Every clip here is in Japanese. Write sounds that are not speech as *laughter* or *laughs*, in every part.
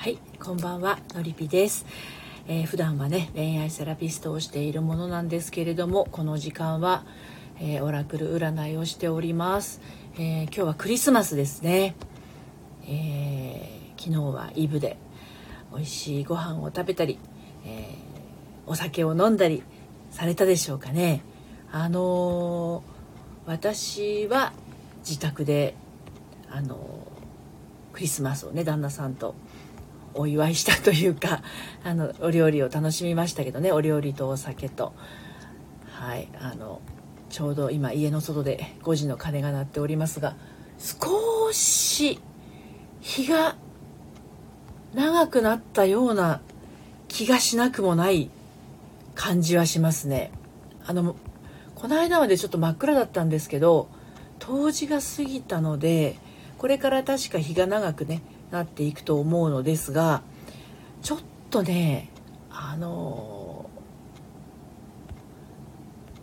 はいこんばんはのりぴです、えー普段はね恋愛セラピストをしているものなんですけれどもこの時間は、えーオラクル占いをしております、えー今日はクリスマスですね、えー昨日はイブで美味しいご飯を食べたり、えお酒を飲んだりされたでしょうかね。あの私は自宅であのクリスマスをね旦那さんとお祝いしたというか *laughs* あのお料理を楽しみましたけどねお料理とお酒と。はいあのちょうど今家の外で5時の鐘が鳴っておりますが少し日が長くなったような気がしなくもない感じはしますね。あのこの間までちょっと真っ暗だったんですけど冬至が過ぎたのでこれから確か日が長くねなっていくと思うのですがちょっとねあの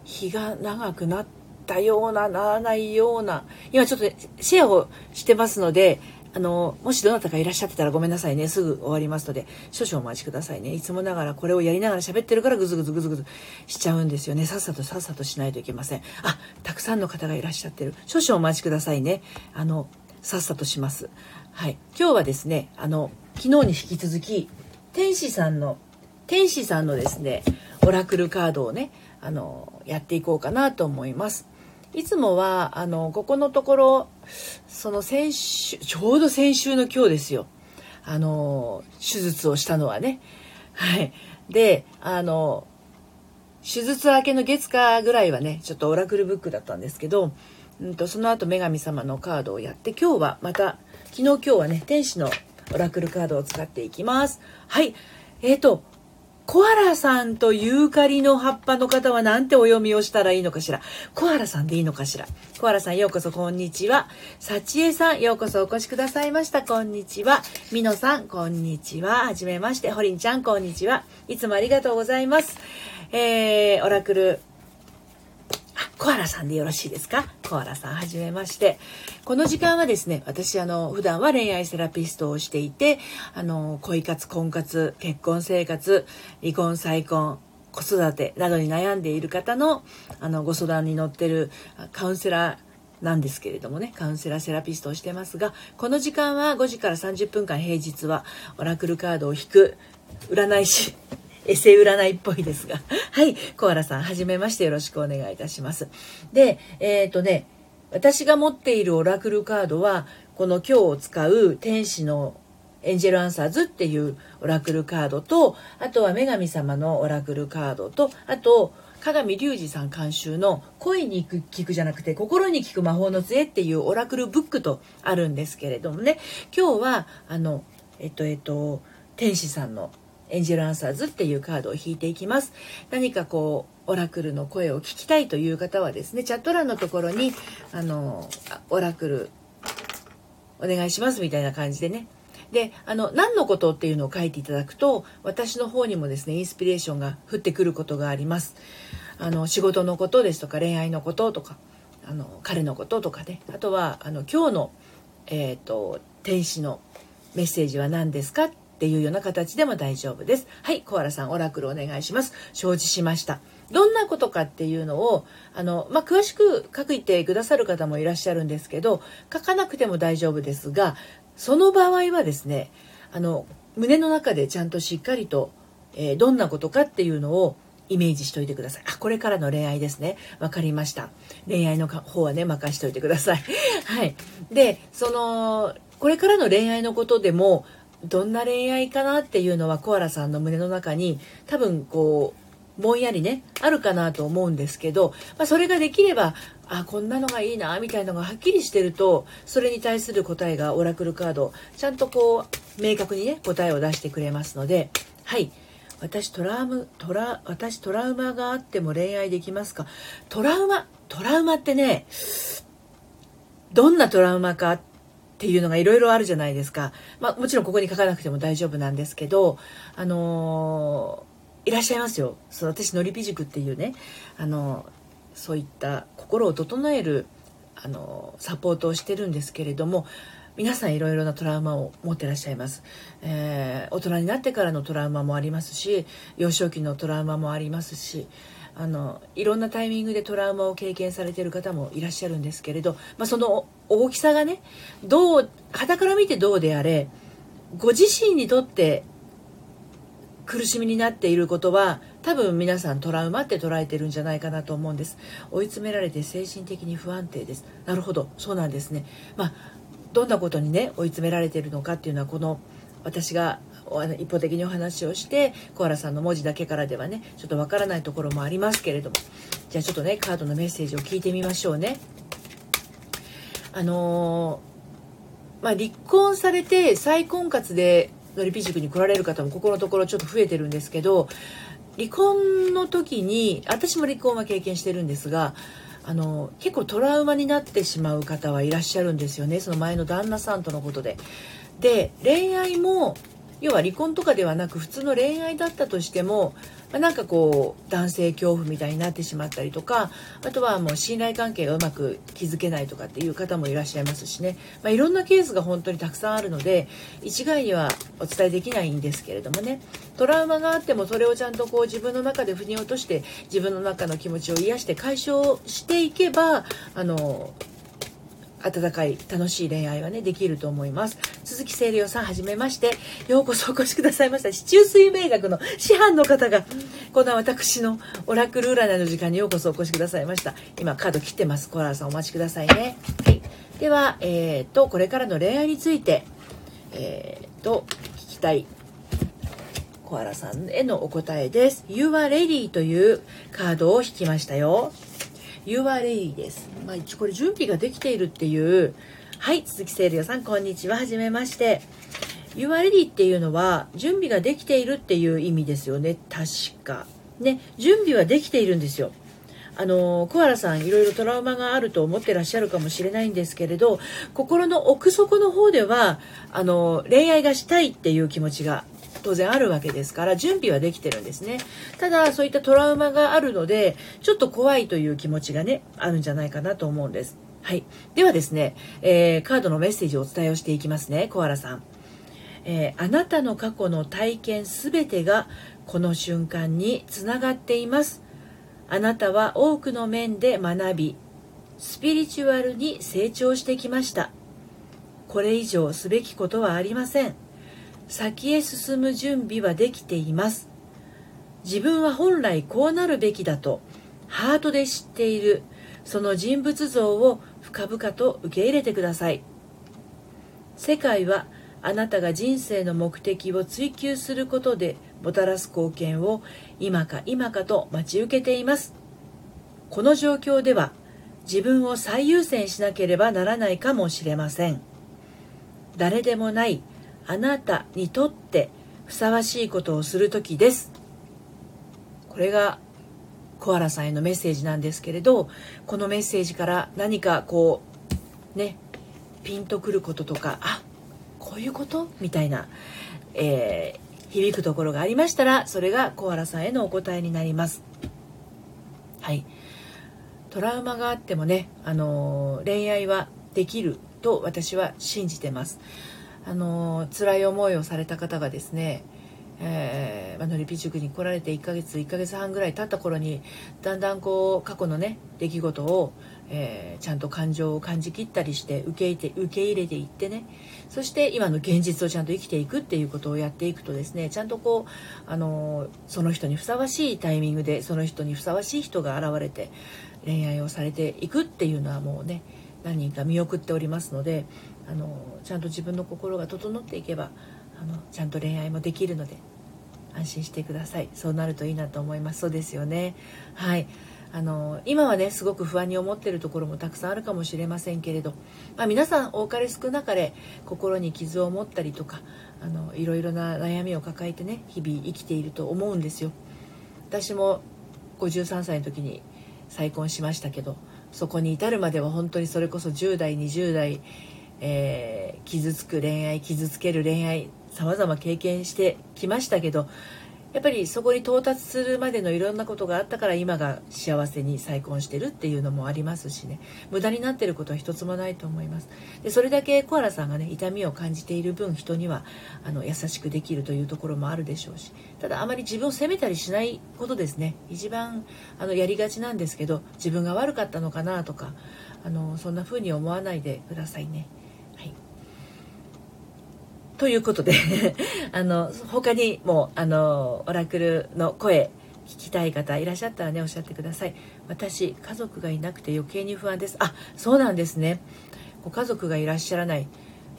日が長くなったようなならないような今ちょっとねシェアをしてますのであのもしどなたかいらっしゃってたらごめんなさいね。すぐ終わりますので少々お待ちくださいね。いつもながらこれをやりながら喋ってるからグズグズグズグズしちゃうんですよね。さっさとさっさとしないといけません。あたくさんの方がいらっしゃってる。少々お待ちくださいね。あのさっさとします。はい。今日はですねあの昨日に引き続き天使さんの天使さんのですねオラクルカードをねあのやっていこうかなと思います。いつもはあのここのところその先週ちょうど先週の今日ですよ。あの手術をしたのはね。はい。であの手術明けの月火ぐらいはねちょっとオラクルブックだったんですけど、うん、とその後女神様のカードをやって今日はまた昨日今日はね天使のオラクルカードを使っていきますはいえーとコアラさんとユーカリの葉っぱの方はなんてお読みをしたらいいのかしら？コアラさんでいいのかしら？コアラさんようこそこんにちは。さちえさんようこそお越しくださいました。こんにちは。みのさんこんにちは。はじめまして。ほりんちゃんこんにちは。いつもありがとうございます。えー、オラクルコアラさんでよろしいですか？コアラさんはじめまして。この時間はですね私あの普段は恋愛セラピストをしていてあの恋活婚活結婚生活離婚再婚子育てなどに悩んでいる方のあのご相談に乗ってるカウンセラーなんですけれどもねカウンセラーセラピストをしてますがこの時間は5時から30分間平日はオラクルカードを引く占い師エセ占いっぽいですが。*laughs* はい。コアラさん、はじめましてよろしくお願いいたします。で、えっ、とね、私が持っているオラクルカードは、この今日を使う天使のエンジェルアンサーズっていうオラクルカードと、あとは女神様のオラクルカードと、あと、鏡隆二さん監修の声に聞くじゃなくて心に聞く魔法の杖っていうオラクルブックとあるんですけれどもね今日はあのえっとえっと天使さんのエンジェルアンサーズっていうカードを引いていきます。何かこうオラクルの声を聞きたいという方はですねチャット欄のところにあのオラクルお願いしますみたいな感じでね。であの何のことっていうのを書いていただくと私の方にもですねインスピレーションが降ってくることがあります。あの仕事のことですとか恋愛のこととかあの彼のこととかね。あとはあの今日の、えー、と天使のメッセージは何ですかっていうような形でも大丈夫ですはいコアラさんオラクルお願いします承知しましたどんなことかっていうのをあの、まあ、詳しく書いてくださる方もいらっしゃるんですけど書かなくても大丈夫ですがその場合はですねあの胸の中でちゃんとしっかりと、えーどんなことかっていうのをイメージしといてください。あ、これからの恋愛ですね。わかりました。恋愛の方はね、任しといてください。*laughs* はい。で、その、これからの恋愛のことでも、どんな恋愛かなっていうのはコアラさんの胸の中に多分こう、ぼんやりね、あるかなと思うんですけど、まあ、それができれば、あ、こんなのがいいな、みたいなのがはっきりしてると、それに対する答えがオラクルカード、ちゃんとこう、明確にね、答えを出してくれますので、はい。私トラウムトラ私トラウマがあっても恋愛できますか？トラウマトラウマってねどんなトラウマかっていうのがいろいろあるじゃないですか、まあ、もちろんここに書かなくても大丈夫なんですけどあのーいらっしゃいますよ。そう私のりぴ塾っていうねあのそういった心を整えるあのサポートをしてるんですけれども皆さんいろいろなトラウマを持ってらっしゃいます、えー、大人になってからのトラウマもありますし幼少期のトラウマもありますしあのいろんなタイミングでトラウマを経験されている方もいらっしゃるんですけれど、まあ、その大きさがねどう肌から見てどうであれご自身にとって苦しみになっていることは多分皆さんトラウマって捉えてるんじゃないかなと思うんです。追い詰められて精神的に不安定です。なるほど。そうなんですね。まあどんなことにね追い詰められているのかっていうのはこの私が一方的にお話をして小原さんの文字だけからではねちょっとわからないところもありますけれどもじゃあちょっとねカードのメッセージを聞いてみましょうねあのー、まあ、離婚されて再婚活でのりぴ塾に来られる方もここのところちょっと増えてるんですけど離婚の時に私も離婚は経験してるんですがあの結構トラウマになってしまう方はいらっしゃるんですよねその前の旦那さんとのことで。で恋愛も要は離婚とかではなく普通の恋愛だったとしても、まあ、なんかこう男性恐怖みたいになってしまったりとかあとはもう信頼関係がうまく築けないとかっていう方もいらっしゃいますしね、まあ、いろんなケースが本当にたくさんあるので一概にはお伝えできないんですけれどもね。トラウマがあってもそれをちゃんとこう自分の中で腑に落として自分の中の気持ちを癒して解消していけばあの温かい楽しい恋愛はねできると思います。鈴木清涼さんはじめまして。ようこそお越しくださいました。市中水明学の師範の方がこの私のオラクル占いの時間にようこそお越しくださいました。今カード切ってます。コアラさんお待ちくださいね。はい。ではえー、っとこれからの恋愛についてえー、っと聞きたいコアラさんへのお答えです。You are ready というカードを引きましたよ。You are ready です。まあ、一応これ準備ができているっていう、はい、鈴木聖良さん、こんにちは。はじめまして。You are ready っていうのは、準備ができているっていう意味ですよね。確か。ね、準備はできているんですよ。あのコアラさんいろいろトラウマがあると思ってらっしゃるかもしれないんですけれど心の奥底の方ではあの恋愛がしたいっていう気持ちが当然あるわけですから準備はできてるんですねただそういったトラウマがあるのでちょっと怖いという気持ちがねあるんじゃないかなと思うんですはい。ではですね、えー、カードのメッセージをお伝えをしていきますね、コアラさん。えー、あなたの過去の体験すべてがこの瞬間につながっています。あなたは多くの面で学び、スピリチュアルに成長してきました。これ以上すべきことはありません。先へ進む準備はできています。自分は本来こうなるべきだとハートで知っているその人物像を深々と受け入れてください。世界はあなたが人生の目的を追求することでもたらす貢献を今か今かと待ち受けています。この状況では自分を最優先しなければならないかもしれません。誰でもないあなたにとってふさわしいことをする時です。これがコアラさんへのメッセージなんですけれどこのメッセージから何かこうねピンとくることとかあこういうこと？みたいな、えー、響くところがありましたらそれがコアラさんへのお答えになります。はい。トラウマがあってもね、あのー、恋愛はできると私は信じてます。あの辛い思いをされた方がですねえーまあ、のりぴ塾に来られて1ヶ月1ヶ月半ぐらい経った頃にだんだんこう過去のね出来事を、えー、ちゃんと感情を感じきったりして受け入れて受け入れていってねそして今の現実をちゃんと生きていくっていうことをやっていくとですねちゃんとこうあのその人にふさわしいタイミングでその人にふさわしい人が現れて恋愛をされていくっていうのはもうね何人か見送っておりますのであのちゃんと自分の心が整っていけばあのちゃんと恋愛もできるので安心してください。そうなるといいなと思います。そうですよね。はい。あの今はねすごく不安に思ってるところもたくさんあるかもしれませんけれど、まあ、皆さん多かれ少なかれ心に傷を持ったりとかあのいろいろな悩みを抱えてね日々生きていると思うんですよ。私も53歳の時に再婚しましたけどそこに至るまでは本当にそれこそ10代20代、えー、傷つく恋愛傷つける恋愛様々経験してきましたけどやっぱりそこに到達するまでのいろんなことがあったから今が幸せに再婚してるっていうのもありますしね。無駄になってることは一つもないと思います。でそれだけコアラさんがね痛みを感じている分人にはあの優しくできるというところもあるでしょうし。ただあまり自分を責めたりしないことですね。一番あのやりがちなんですけど自分が悪かったのかなとかあのそんな風に思わないでくださいね。ということで *laughs* あの他にもあのオラクルの声聞きたい方いらっしゃったらねおっしゃってください。私家族がいなくて余計に不安です。あそうなんですね。ご家族がいらっしゃらない。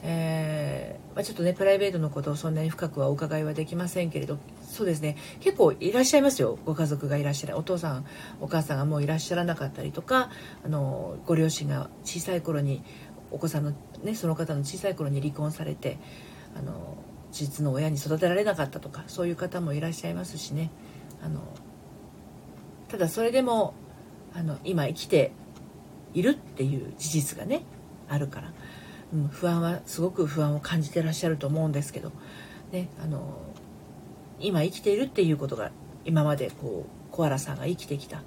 えー、まあ、ちょっとねプライベートのことをそんなに深くはお伺いはできませんけれど。そうですね。結構いらっしゃいますよ。ご家族がいらっしゃるお父さんお母さんがもういらっしゃらなかったりとかあのご両親が小さい頃にお子さんのねその方の小さい頃に離婚されてあの実の親に育てられなかったとかそういう方もいらっしゃいますしね。あのただそれでもあの今生きているっていう事実がねあるから、うん、不安はすごく不安を感じてらっしゃると思うんですけど、ね、あの今生きているっていうことが今までこうコアラさんが生きてきた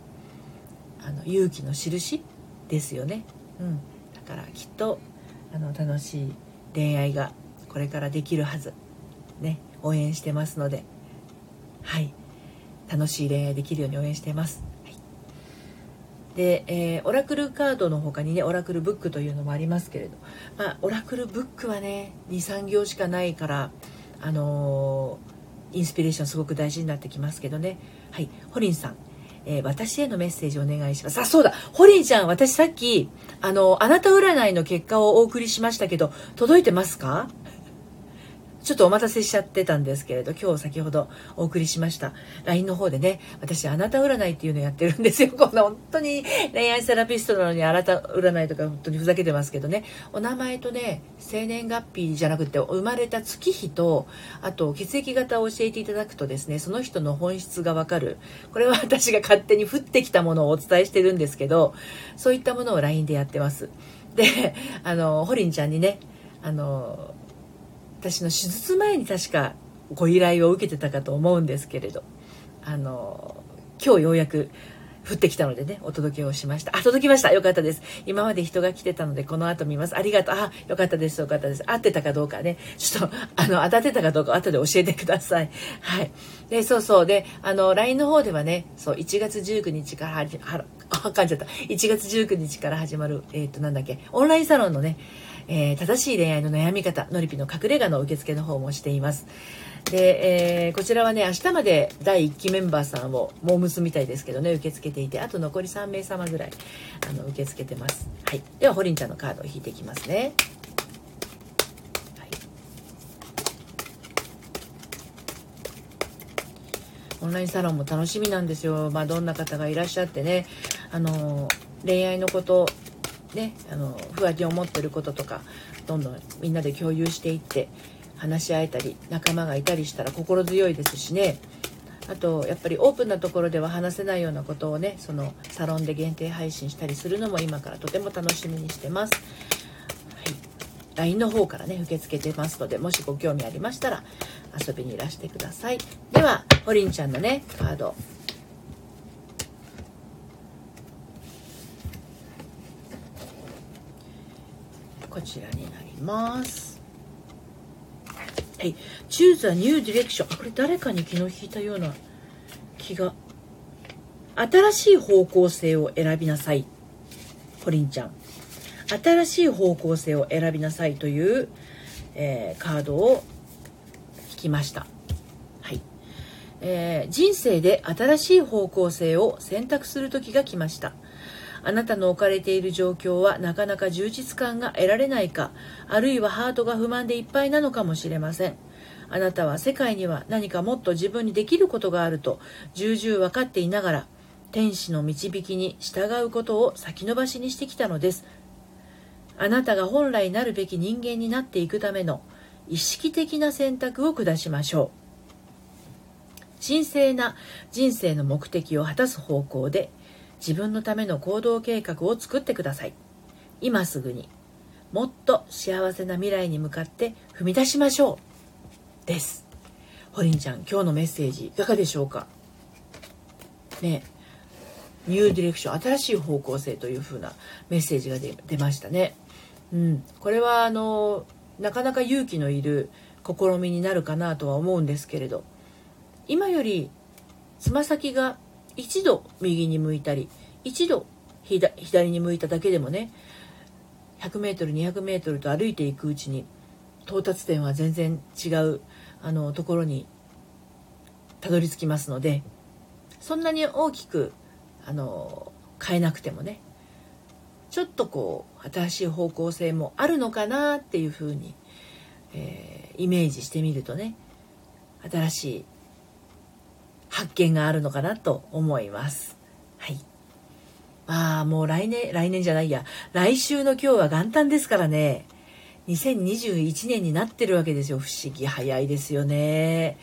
あの勇気の印ですよね、うん、だからきっとあの楽しい恋愛がこれからできるはず。ね。応援してますので。はい。楽しい恋愛できるように応援してます、はい、で、えー、オラクルカードの他にねオラクルブックというのもありますけれど、まあ、オラクルブックはね23行しかないからあのー、インスピレーションすごく大事になってきますけどね。はい。ホリンさん。えー、私へのメッセージお願いします。あ、そうだ。ホリンちゃん、私さっき、あの、あなた占いの結果をお送りしましたけど、届いてますか？ちょっとお待たせしちゃってたんですけれど、今日先ほどお送りしました LINE の方でね、私あなた占いっていうのやってるんですよ。*laughs* こんな本当に恋愛セラピストなのにあなた占いとか本当にふざけてますけどね、お名前とね、生年月日じゃなくて生まれた月日と、あと血液型を教えていただくとですね、その人の本質がわかる。これは私が勝手に降ってきたものをお伝えしてるんですけど、そういったものを LINE でやってます。で、あの、ホリンちゃんにね、あの、私の手術前に確かご依頼を受けてたかと思うんですけれどあの今日ようやく降ってきたのでね、お届けをしました。あ、届きました。よかったです。今まで人が来てたので、この後見ます。ありがとう。あ、よかったです。よかったです。合ってたかどうかね。ちょっと、あの、当たってたかどうか後で教えてください。はい。で、そうそう。で、あの、LINE の方ではね、そう、1月19日からはじ、は、あ、噛んじゃった。1月19日から始まる、えっ、と、なんだっけ、オンラインサロンのね、えー、正しい恋愛の悩み方のりぴの隠れ家の受付の方もしています。で、えー、こちらはね明日まで第1期メンバーさんをモームスみたいですけどね受け付けていてあと残り3名様ぐらいあの受け付けてます。はい。ではホリンちゃんのカードを引いていきますね。オンラインサロンも楽しみなんですよ。まあ、どんな方がいらっしゃってね、あの、恋愛のことね、あの不安に思ってることとかどんどんみんなで共有していって話し合えたり仲間がいたりしたら心強いですしね。あとやっぱりオープンなところでは話せないようなことをねそのサロンで限定配信したりするのも今からとても楽しみにしてます。はい、LINE の方からね受け付けてますのでもしご興味ありましたら遊びにいらしてください。ではホリンちゃんのねカード。こちらになります。はい。Choose a new direction これ誰かに昨日引いたような気が。新しい方向性を選びなさい。コリンちゃん。新しい方向性を選びなさいという、えー、カードを引きました。はい、えー、人生で新しい方向性を選択する時が来ました。あなたの置かれている状況はなかなか充実感が得られないか、あるいはハートが不満でいっぱいなのかもしれません。あなたは世界には何かもっと自分にできることがあると重々分かっていながら、天使の導きに従うことを先延ばしにしてきたのです。あなたが本来なるべき人間になっていくための意識的な選択を下しましょう。神聖な人生の目的を果たす方向で自分のための行動計画を作ってください。今すぐにもっと幸せな未来に向かって踏み出しましょうです。ホリンちゃん今日のメッセージいかがでしょうか？ねニューディレクション新しい方向性という風なメッセージが出ましたね。うん、これはあのなかなか勇気のいる試みになるかなとは思うんですけれど今よりつま先が一度右に向いたり一度左に向いただけでもね 100m200m と歩いていくうちに到達点は全然違うあのところにたどり着きますのでそんなに大きくあの変えなくてもねちょっとこう新しい方向性もあるのかなっていうふうに、えー、イメージしてみるとね新しい発見があるのかなと思います。はい。まあもう来年、来年じゃないや、来週の今日は元旦ですからね、2021年になってるわけですよ。不思議早いですよね。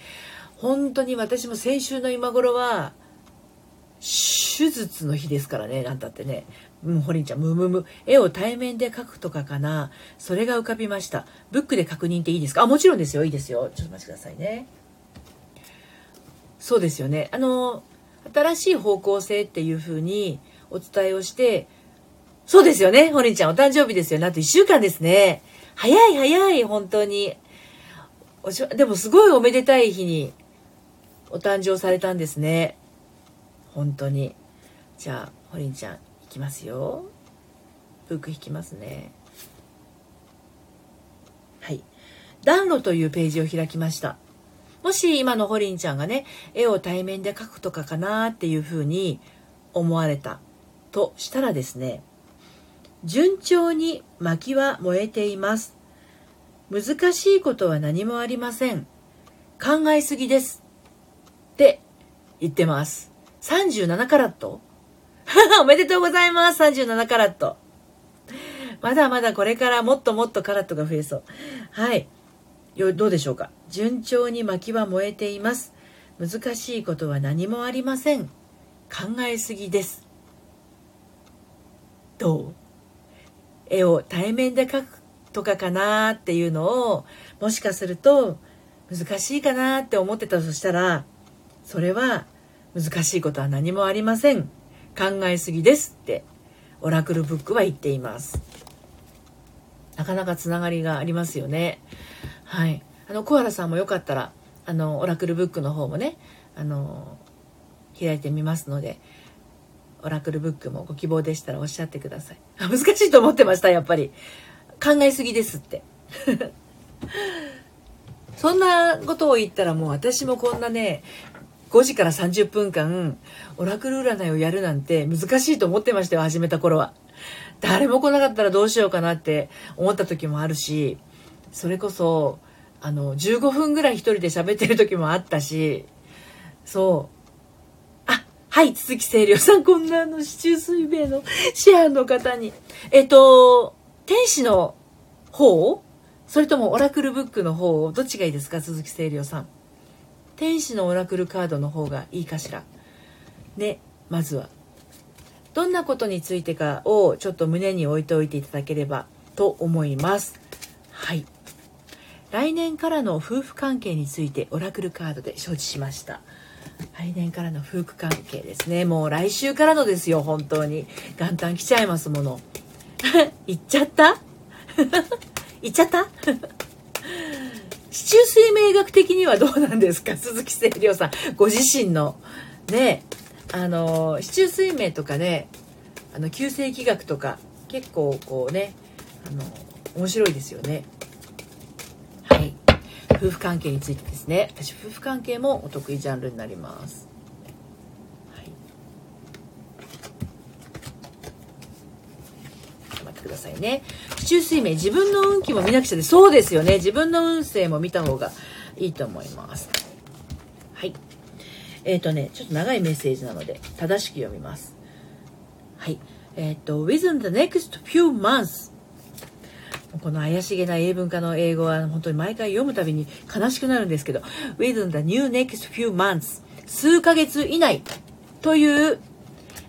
本当に私も先週の今頃は、手術の日ですからね、なんたってね。うん、ホリンちゃん、むむむ。絵を対面で描くとかかな。それが浮かびました。ブックで確認っていいですか？あ、もちろんですよ。いいですよ。ちょっと待ってくださいね。そうですよね。あの、新しい方向性っていう風にお伝えをして、そうですよね。ホリンちゃん、お誕生日ですよ。なんと1週間ですね。早い早い、本当に。おしでもすごいおめでたい日にお誕生されたんですね。本当にじゃあホリンちゃんいきますよブック引きますねはい暖炉というページを開きましたもし今のホリンちゃんがね絵を対面で描くとかかなっていうふうに思われたとしたらですね順調に薪は燃えています難しいことは何もありません考えすぎですって言ってます37カラット？*laughs* おめでとうございます !37 カラット。まだまだこれからもっともっとカラットが増えそう。はい。よどうでしょうか？順調に薪は燃えています。難しいことは何もありません。考えすぎです。どう？絵を対面で描くとかかなっていうのをもしかすると難しいかなって思ってたとしたらそれは難しいことは何もありません。考えすぎですってオラクルブックは言っています。なかなかつながりがありますよね。はい。あの、小原さんもよかったら、あの、オラクルブックの方もね、あの、開いてみますので、オラクルブックもご希望でしたらおっしゃってください。あ難しいと思ってました、やっぱり。考えすぎですって。*laughs* そんなことを言ったらもう私もこんなね、5時から30分間オラクル占いをやるなんて難しいと思ってましたよ始めた頃は誰も来なかったらどうしようかなって思った時もあるしそれこそあの15分ぐらい一人で喋ってる時もあったしそう。あはい鈴木清涼さんこんなあの市中水明のシェアの方に。えっと天使の方？それともオラクルブックの方？どっちがいいですか鈴木清涼さん。天使のオラクルカードの方がいいかしら。ねまずは。どんなことについてかをちょっと胸に置いておいていただければと思います。はい。来年からの夫婦関係についてオラクルカードで承知しました。来年からの夫婦関係ですね。もう来週からのですよ本当に。元旦来ちゃいますもの。*laughs* 行っちゃった？*laughs* 行っちゃった？*laughs* 市中水明学的にはどうなんですか？鈴木清涼さん。ご自身の。ねあの市中水明とかねあの旧世紀学とか結構こうねあの面白いですよねはい夫婦関係についてですね私夫婦関係もお得意ジャンルになりますくださいね。市中水明、自分の運気も見なくちゃで、そうですよね。自分の運勢も見た方がいいと思います。えっ、ー、とね、ちょっと長いメッセージなので、正しく読みます。はい。えっ、ー、と、within the next few months この怪しげな英文化の英語は本当に毎回読むたびに悲しくなるんですけど、within the new next few months 数ヶ月以内という、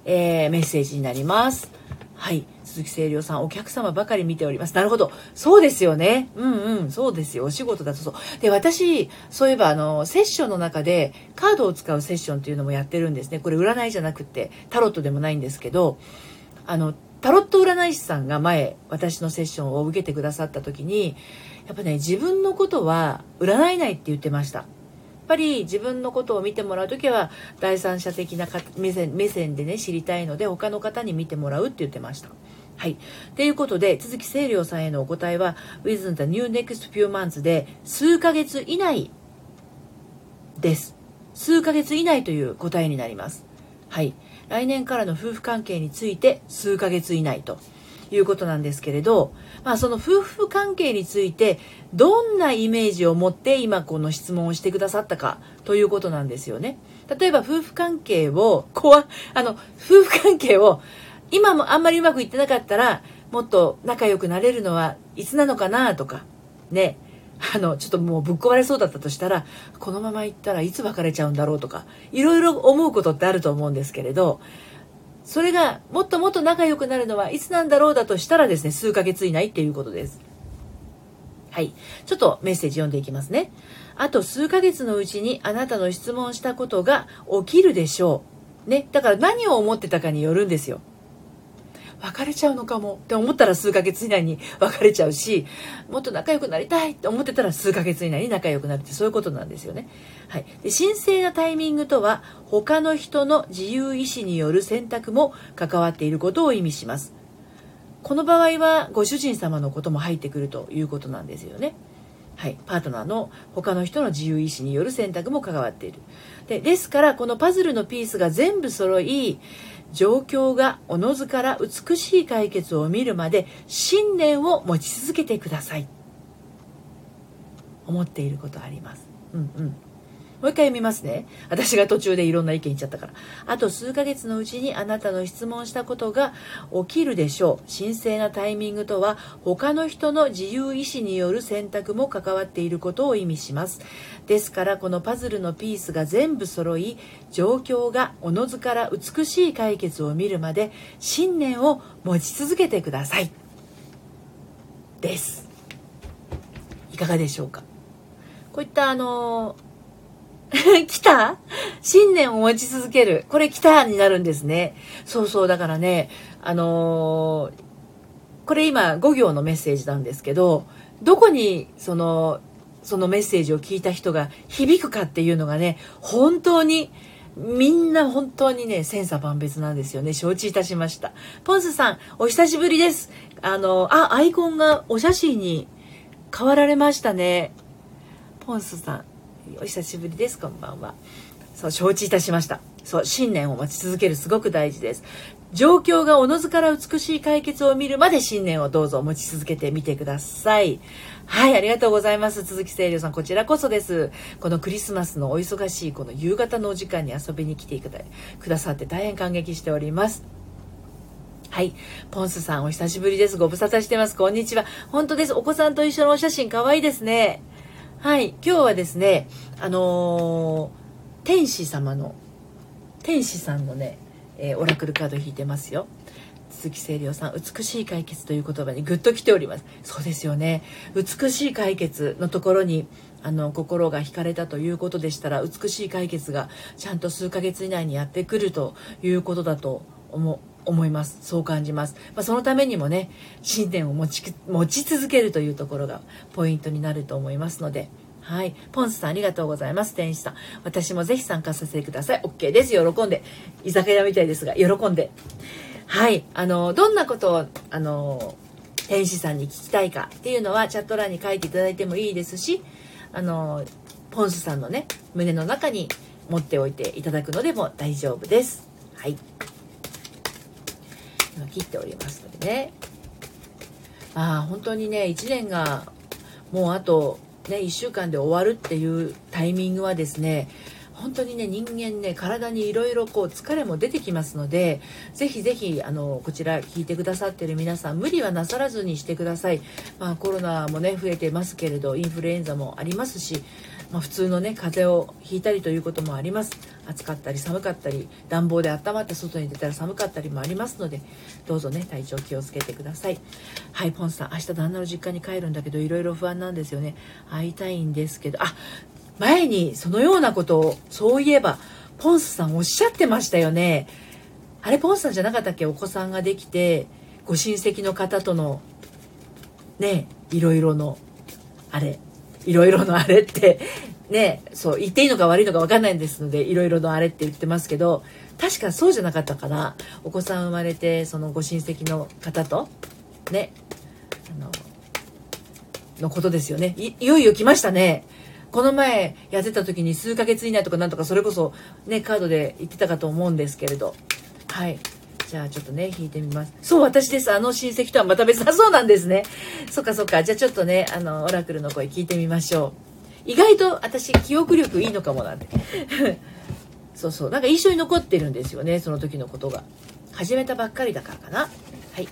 えー、メッセージになります。はい。鈴木清涼さん、お客様ばかり見ております。なるほど。そうですよね。うんうん、そうですよ。お仕事だとそう。で、私、そういえば、あの、セッションの中で、カードを使うセッションっていうのもやってるんですね。これ占いじゃなくて、タロットでもないんですけど、あの、タロット占い師さんが前、私のセッションを受けてくださった時に、やっぱね、自分のことは占えないって言ってました。やっぱり自分のことを見てもらう時は第三者的な目線目線でね知りたいので他の方に見てもらうって言ってました。はい。ということで、鈴木清涼さんへのお答えは、within the new next few months で数ヶ月以内です。数ヶ月以内という答えになります。はい。来年からの夫婦関係について数ヶ月以内と。いうことなんですけれど、まあ、その夫婦関係についてどんなイメージを持って今この質問をしてくださったかということなんですよね。例えば夫婦関係を、怖あの、夫婦関係を今もあんまりうまくいってなかったらもっと仲良くなれるのはいつなのかなとか、ね。あの、ちょっともうぶっ壊れそうだったとしたら、このまま行ったらいつ別れちゃうんだろうとか、いろいろ思うことってあると思うんですけれど、それがもっともっと仲良くなるのはいつなんだろうだとしたらですね、数ヶ月以内っていうことです。はい。ちょっとメッセージ読んでいきますね。あと数ヶ月のうちにあなたの質問したことが起きるでしょう。ね。だから何を思ってたかによるんですよ。別れちゃうのかもって思ったら数ヶ月以内に別れちゃうしもっと仲良くなりたいって思ってたら数ヶ月以内に仲良くなるってそういうことなんですよね。はい、で神聖なタイミングとは他の人の自由意志による選択も関わっていることを意味します。この場合はご主人様のことも入ってくるということなんですよね。はい、パートナーの他の人の自由意志による選択も関わっている。でですからこのパズルのピースが全部揃い状況がおのずから美しい解決を見るまで信念を持ち続けてください。思っていることあります。うんうん。もう一回読みますね。私が途中でいろんな意見言っちゃったから。あと数ヶ月のうちにあなたの質問したことが起きるでしょう。神聖なタイミングとは他の人の自由意志による選択も関わっていることを意味します。ですからこのパズルのピースが全部揃い、状況がおのずから美しい解決を見るまで信念を持ち続けてください。です。いかがでしょうか？こういったあのー *laughs* 来た？信念を持ち続ける。これ来たになるんですね。そうそう、だからね、あのー、これ今5行のメッセージなんですけど、どこにその、そのメッセージを聞いた人が響くかっていうのがね、本当に、みんな本当にね、千差万別なんですよね。承知いたしました。ポンスさん、お久しぶりです。あの、あ、アイコンがお写真に変わられましたね。ポンスさん、お久しぶりです。こんばんは。そう、承知いたしました。そう、信念を持ち続けるすごく大事です。状況がおのずから美しい解決を見るまで信念をどうぞ持ち続けてみてください。はい、ありがとうございます。鈴木清涼さん、こちらこそです。このクリスマスのお忙しいこの夕方のお時間に遊びに来てくださって大変感激しております。はい。ポンスさん、お久しぶりです。ご無沙汰してます。こんにちは。本当です。お子さんと一緒のお写真、かわいいですね。はい、今日はですね、あのー、天使様の、天使さんのね、えー、オラクルカード引いてますよ。鈴木清涼さん、美しい解決という言葉にグッと来ております。そうですよね。美しい解決のところに、あの、心が惹かれたということでしたら、美しい解決がちゃんと数ヶ月以内にやってくるということだと思思いますそう感じます、まあ、そのためにもね信念を持ち持ち続けるというところがポイントになると思いますのではい。ポンスさんありがとうございます。天使さん。私もぜひ参加させてください。OK です。喜んで。居酒屋みたいですが、喜んで。はい。あの、どんなことを、あの、天使さんに聞きたいかっていうのはチャット欄に書いていただいてもいいですし、あの、ポンスさんのね、胸の中に持っておいていただくのでも大丈夫です。はい。切っておりますのでね。ああ本当にね1年がもうあとね1週間で終わるっていうタイミングはですね本当にね人間ね体にいろいろこう疲れも出てきますのでぜひぜひあのこちら聞いてくださってる皆さん無理はなさらずにしてください、まあ、コロナもね増えてますけれどインフルエンザもありますしまあ、普通のね風邪をひいたりということもあります。暑かったり寒かったり暖房で温まって外に出たら寒かったりもありますのでどうぞね体調気をつけてください。はいポンさん明日旦那の実家に帰るんだけどいろいろ不安なんですよね。会いたいんですけどあ前にそのようなことをそういえばポンスさんおっしゃってましたよね。あれポンスさんじゃなかったっけ？お子さんができてご親戚の方とのねいろいろのあれいろいろのあれって *laughs* ねそう言っていいのか悪いのか分かんないんですのでいろいろのあれって言ってますけど確かそうじゃなかったかな。お子さん生まれてそのご親戚の方とねあののことですよね。いいよいよ来ましたね。この前やってた時に数ヶ月以内とかなんとかそれこそねカードで言ってたかと思うんですけれどはいじゃあちょっとね、弾いてみます。そう、私です。あの親戚とはまた別だそうなんですね。そっかそっか。じゃあちょっとね、あの、オラクルの声聞いてみましょう。意外と私、記憶力いいのかもなんで。*laughs* そうそう。なんか印象に残ってるんですよね、その時のことが。始めたばっかりだからかな。はい。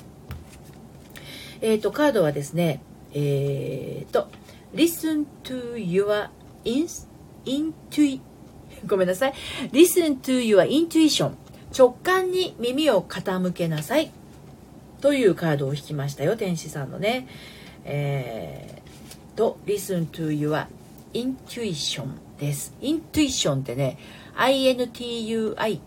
えっ、ー、と、カードはですね、えっ、ー、と、listen to your in, intu ごめんなさい。listen to your intuition 直感に耳を傾けなさいというカードを引きましたよ天使さんのねえー、と Listen to your intuition ですイントゥイションってね INTUITION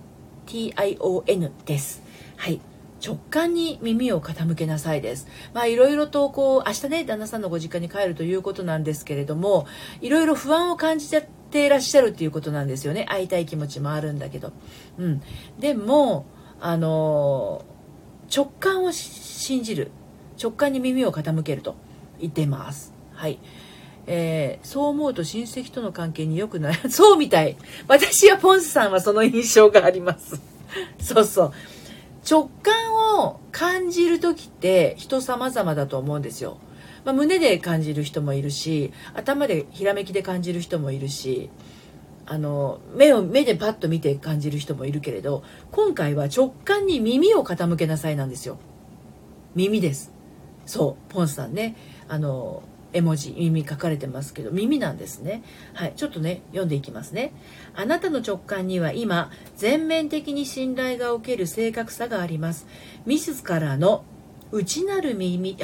ですはい直感に耳を傾けなさいです。まあいろいろとこう明日ね旦那さんのご実家に帰るということなんですけれどもいろいろ不安を感じちゃっていらっしゃるっていうことなんですよね。会いたい気持ちもあるんだけど、うん、でもあの直感を信じる。直感に耳を傾けると。言ってます。はい。えー、そう思うと親戚との関係に良くなる *laughs* そうみたい。私はポンスさんはその印象があります。*laughs* そうそう。直感を感じる時って人様々だと思うんですよ。まあ、胸で感じる人もいるし頭でひらめきで感じる人もいるしあの目を目でパッと見て感じる人もいるけれど今回は直感に耳を傾けなさいなんですよ。耳です。そうポンさんね。あの絵文字耳書かれてますけど耳なんですね。はいちょっとね読んでいきますね。あなたの直感には今全面的に信頼がおける正確さがあります。自らの内なる耳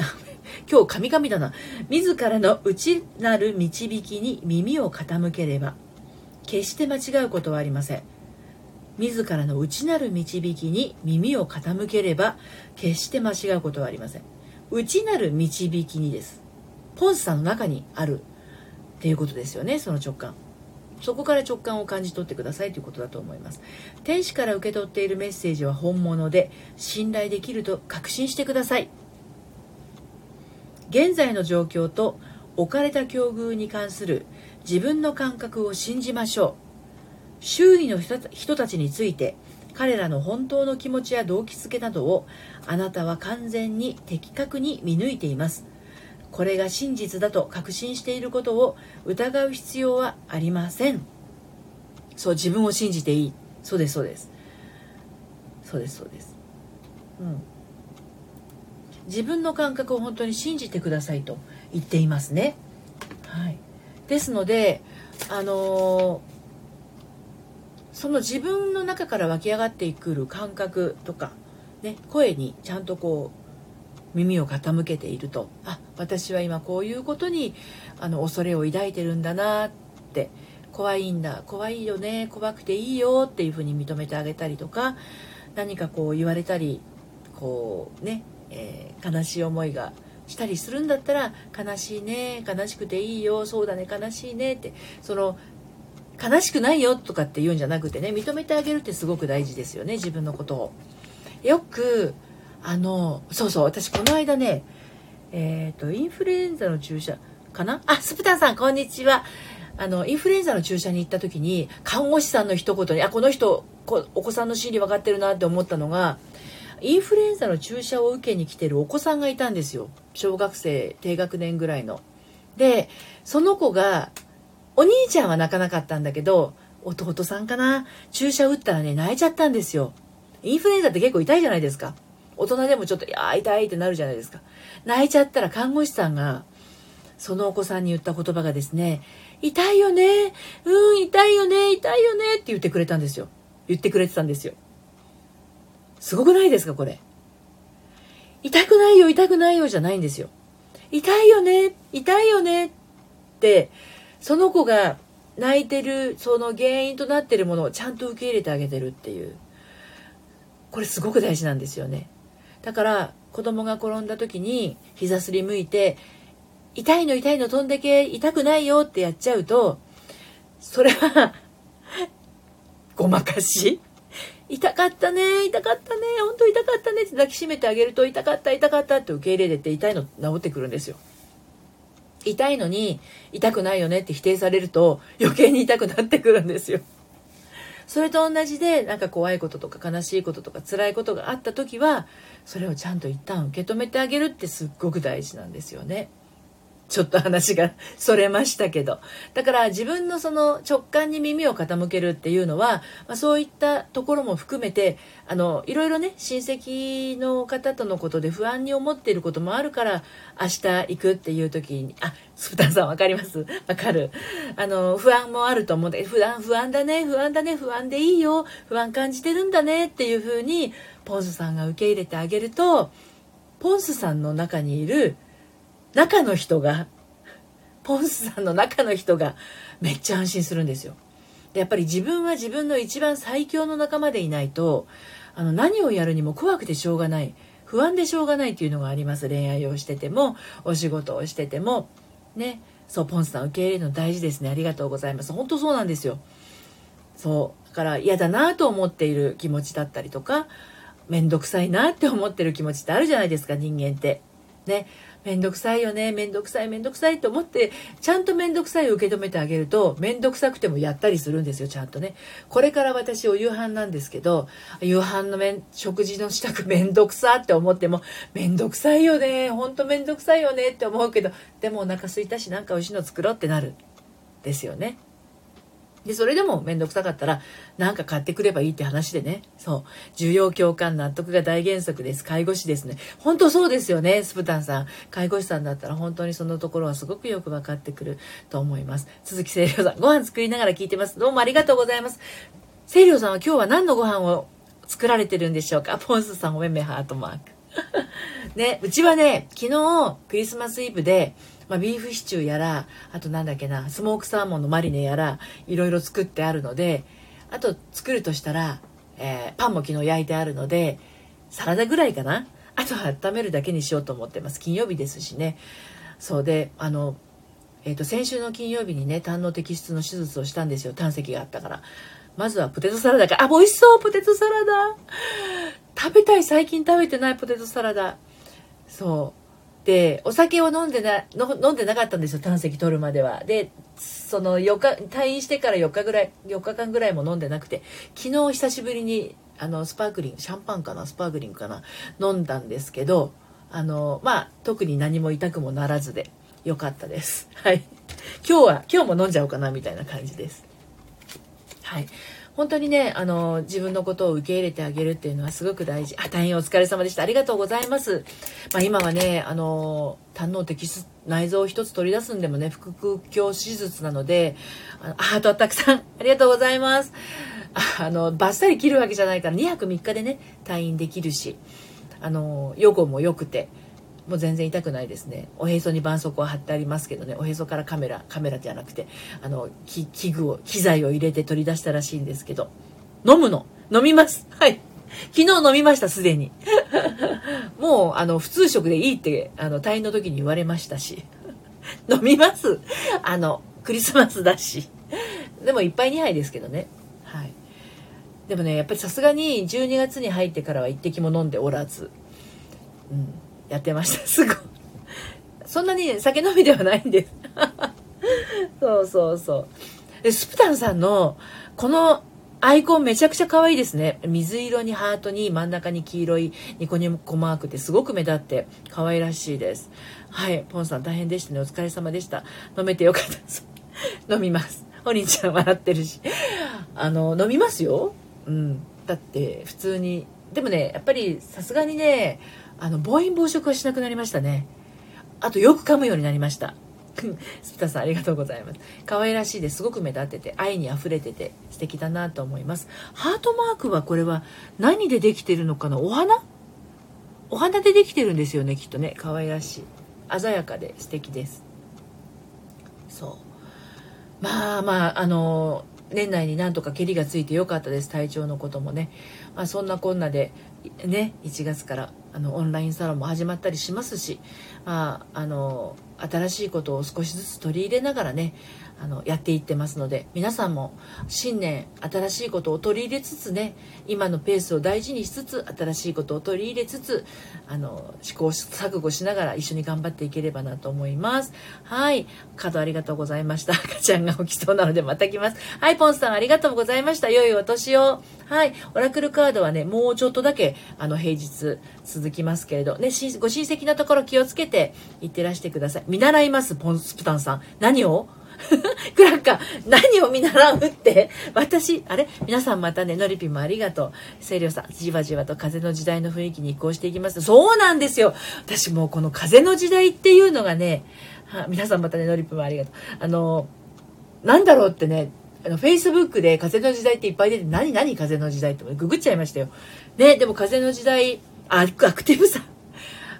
今日神々だな。自らの内なる導きに耳を傾ければ決して間違うことはありません。自らの内なる導きに耳を傾ければ決して間違うことはありません。内なる導きにです。ポンスさんの中にあるっていうことですよねその直感。そこから直感を感じ取ってくださいということだと思います。天使から受け取っているメッセージは本物で信頼できると確信してください。現在の状況と置かれた境遇に関する自分の感覚を信じましょう。周囲の人たちについて彼らの本当の気持ちや動機づけなどをあなたは完全に的確に見抜いています。これが真実だと確信していることを疑う必要はありません。そう自分を信じていい。そうですそうです。そうですそうです。うん。自分の感覚を本当に信じてくださいと言っていますね。はい、ですので、あのー、その自分の中から湧き上がってくる感覚とか、ね、声にちゃんとこう耳を傾けていると。あ私は今こういうことにあの恐れを抱いてるんだなって。怖いんだ。怖いよね。怖くていいよっていうふうに認めてあげたりとか何かこう言われたりこうねえー、悲しい思いがしたりするんだったら悲しいね悲しくていいよそうだね悲しいねってその悲しくないよとかって言うんじゃなくてね認めてあげるってすごく大事ですよね自分のことを。よくあのそうそう私この間ねえっ、ー、とインフルエンザの注射かな？あスプタンさんこんにちは。あのインフルエンザの注射に行った時に看護師さんの一言にあこの人お子さんの心理分かってるなって思ったのがインフルエンザの注射を受けに来てるお子さんがいたんですよ。小学生低学年ぐらいの。でその子がお兄ちゃんは泣かなかったんだけど弟さんかな？注射打ったらね泣いちゃったんですよ。インフルエンザって結構痛いじゃないですか。大人でもちょっと「いや痛い」ってなるじゃないですか泣いちゃったら看護師さんがそのお子さんに言った言葉がですね痛いよね。うん、痛いよね、痛いよねって言ってくれたんですよ。言ってくれてたんですよ。すごくないですか、これ。痛くないよ、痛くないよじゃないんですよ。痛いよね、痛いよねって、その子が泣いてる、その原因となってるものをちゃんと受け入れてあげてるっていう。これすごく大事なんですよね。だから子供が転んだ時に膝すりむいて痛いの痛いの飛んでけ痛くないよってやっちゃうとそれはごまかし？痛かったね痛かったね本当痛かったねって抱きしめてあげると痛かった痛かったって受け入れてて痛いの治ってくるんですよ。痛いのに痛くないよねって否定されると余計に痛くなってくるんですよ。それと同じでなんか怖いこととか悲しいこととか辛いことがあった時はそれをちゃんと一旦受け止めてあげるってすっごく大事なんですよね。ちょっと話がそれましたけど。だから自分のその直感に耳を傾けるっていうのは、まあ、そういったところも含めて、あの、いろいろね、親戚の方とのことで不安に思っていることもあるから、明日行くっていう時に、あ、スプタンさんわかります？わかる。あの、不安もあると思うんだけど、不安、不安だね、不安だね、不安でいいよ、不安感じてるんだねっていうふうに、ポンスさんが受け入れてあげると、ポンスさんの中にいる中の人がポンスさんの中の人がめっちゃ安心するんですよ。でやっぱり自分は自分の一番最強の仲間でいないとあの何をやるにも怖くてしょうがない不安でしょうがないっていうのがあります。恋愛をしててもお仕事をしててもねそうポンスさん受け入れるの大事ですね。ありがとうございます。本当そうなんですよ。そうだから嫌だなと思っている気持ちだったりとか面倒くさいなって思ってる気持ちってあるじゃないですか人間って。ね。めんどくさいよね、めんどくさい、めんどくさいと思って、ちゃんとめんどくさいを受け止めてあげると、めんどくさくてもやったりするんですよ、ちゃんとね。これから私お夕飯なんですけど、夕飯のめん食事の支度めんどくさって思っても、めんどくさいよね、ほんとめんどくさいよねって思うけど、でもお腹すいたしなんか美味しいの作ろうってなる。ですよね。で、それでもめんどくさかったら、なんか買ってくればいいって話でね。そう。需要共感納得が大原則です。介護士ですね。本当そうですよね、スプタンさん。介護士さんだったら本当にそのところはすごくよく分かってくると思います。鈴木清涼さん、ご飯作りながら聞いてます。どうもありがとうございます。清涼さんは今日は何のご飯を作られてるんでしょうか？ポンスさんおめめハートマーク。*laughs* ね、うちはね、昨日クリスマスイブで、まあ、ビーフシチューやらあとなんだっけなスモークサーモンのマリネやらいろいろ作ってあるのであと作るとしたら、えー、パンも昨日焼いてあるのでサラダぐらいかな。あとは温めるだけにしようと思ってます。金曜日ですしね。そうであのえーと、先週の金曜日にね胆の摘出の手術をしたんですよ。胆石があったから。まずはポテトサラダか。あ美味しそうポテトサラダ。食べたい。最近食べてないポテトサラダ。そう。で、お酒を飲んでな、飲んでなかったんですよ、胆石取るまでは。で、その4日、退院してから4日ぐらい、4日間ぐらいも飲んでなくて、昨日久しぶりに、あの、スパークリング、シャンパンかな、スパークリングかな、飲んだんですけど、あの、まあ、特に何も痛くもならずで、よかったです。はい。今日は、今日も飲んじゃおうかな、みたいな感じです。はい。本当にね、あの、自分のことを受け入れてあげるっていうのはすごく大事。あ、大変お疲れ様でした。ありがとうございます。まあ、今はね、あの、胆の摘出、内臓を一つ取り出すんでもね、腹腔鏡手術なので、あハートたくさん、ありがとうございます。あの、バッサリ切るわけじゃないから、2泊3日でね、退院できるし、あの、予後も良くて、もう全然痛くないですね。おへそに絆創膏は貼ってありますけどね。おへそからカメラカメラじゃなくてあの器具を機材を入れて取り出したらしいんですけど。飲むの。飲みます。はい。昨日飲みましたすでに。*laughs* もうあの普通食でいいってあの退院の時に言われましたし。*laughs* 飲みます。あのクリスマスだし。でもいっぱい2杯ですけどね。はい。でもねやっぱりさすがに12月に入ってからは一滴も飲んでおらず。うん。やってました。*laughs* すごい。そんなにね酒飲みではないんです。*laughs* そうそうそう。で、スプタンさんの、このアイコンめちゃくちゃ可愛いですね。水色にハートに真ん中に黄色いニコニコマークってすごく目立って可愛らしいです。はい。ポンさん大変でしたね。お疲れ様でした。飲めてよかったです。*laughs* 飲みます。お兄ちゃん笑ってるし。あの、飲みますよ。うん。だって普通に。でもね、やっぱりさすがにね、あの暴飲暴食はしなくなりましたねあとよく噛むようになりました *laughs* スピタさんありがとうございます。可愛らしいですごく目立ってて、愛に溢れてて素敵だなと思います。ハートマークはこれは何でできてるのかなお花？お花でできてるんですよね、きっとね。可愛らしい。鮮やかで素敵です。そう。まあまあ、あの、年内になんとかけりがついてよかったです。体調のこともね。まあそんなこんなで、ね、1月からあのオンラインサロンも始まったりしますし、まあ、あの新しいことを少しずつ取り入れながらねあのやっていってますので皆さんも新年新しいことを取り入れつつね今のペースを大事にしつつ新しいことを取り入れつつあの試行錯誤しながら一緒に頑張っていければなと思います。はい。カードありがとうございました。*laughs* 赤ちゃんが起きそうなのでまた来ます。はいポンさんありがとうございました。良いお年を。はい。オラクルカードはねもうちょっとだけあの平日続きますけれど。ねご親戚のところ気をつけていってらしてください。見習いますポンスプタンさん。何を？*laughs* クラッカー、何を見習うって？私、あれ？皆さんまたね、のりぴもありがとう。清涼さん、じわじわと風の時代の雰囲気に移行していきます。そうなんですよ。私もうこの風の時代っていうのがね、は皆さんまたね、のりぴもありがとう。あの、なんだろうってね、あの、フェイスブックで風の時代っていっぱい出て、何何風の時代ってググっちゃいましたよ。ね、でも風の時代、あ、アクティブさ。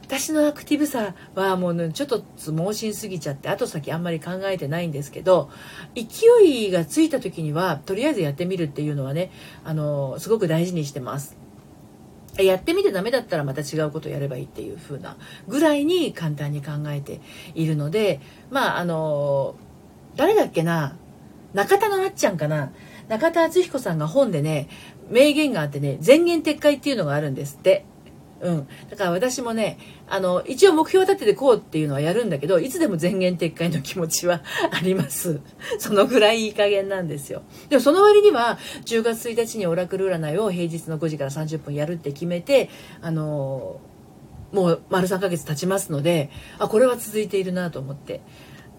私のアクティブさはもう、ちょっと盲信すぎちゃって後先あんまり考えてないんですけど勢いがついた時にはとりあえずやってみるっていうのはねあのすごく大事にしてます。やってみてダメだったらまた違うことをやればいいっていう風なぐらいに簡単に考えているのでまああの誰だっけな中田のあっちゃんかな中田敦彦さんが本でね名言があってね前言撤回っていうのがあるんですってうん。だから私もね、あの、一応目標を立ててこうっていうのはやるんだけど、いつでも前言撤回の気持ちは *laughs* あります。そのぐらいいい加減なんですよ。でもその割には、10月1日にオラクル占いを平日の5時から30分やるって決めて、あの、もう丸3ヶ月経ちますので、あ、これは続いているなと思って、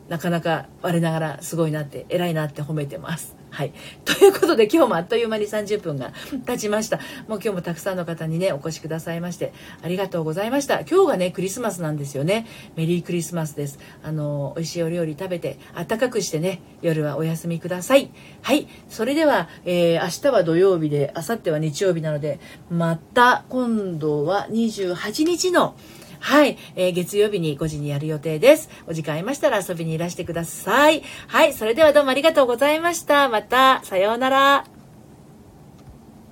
なかなか我ながらすごいなって、偉いなって褒めてます。はい。*laughs* ということで今日もあっという間に30分が経ちました。もう今日もたくさんの方にね、お越しくださいまして、ありがとうございました。今日がね、クリスマスなんですよね。メリークリスマスです。あの、美味しいお料理食べて、あったかくしてね、夜はお休みください。はい。それでは、えー、明日は土曜日で、明後日は日曜日なので、また今度は28日のはい、えー、月曜日に5時にやる予定です。お時間ありましたら遊びにいらしてください。はい、それではどうもありがとうございました。また、さようなら。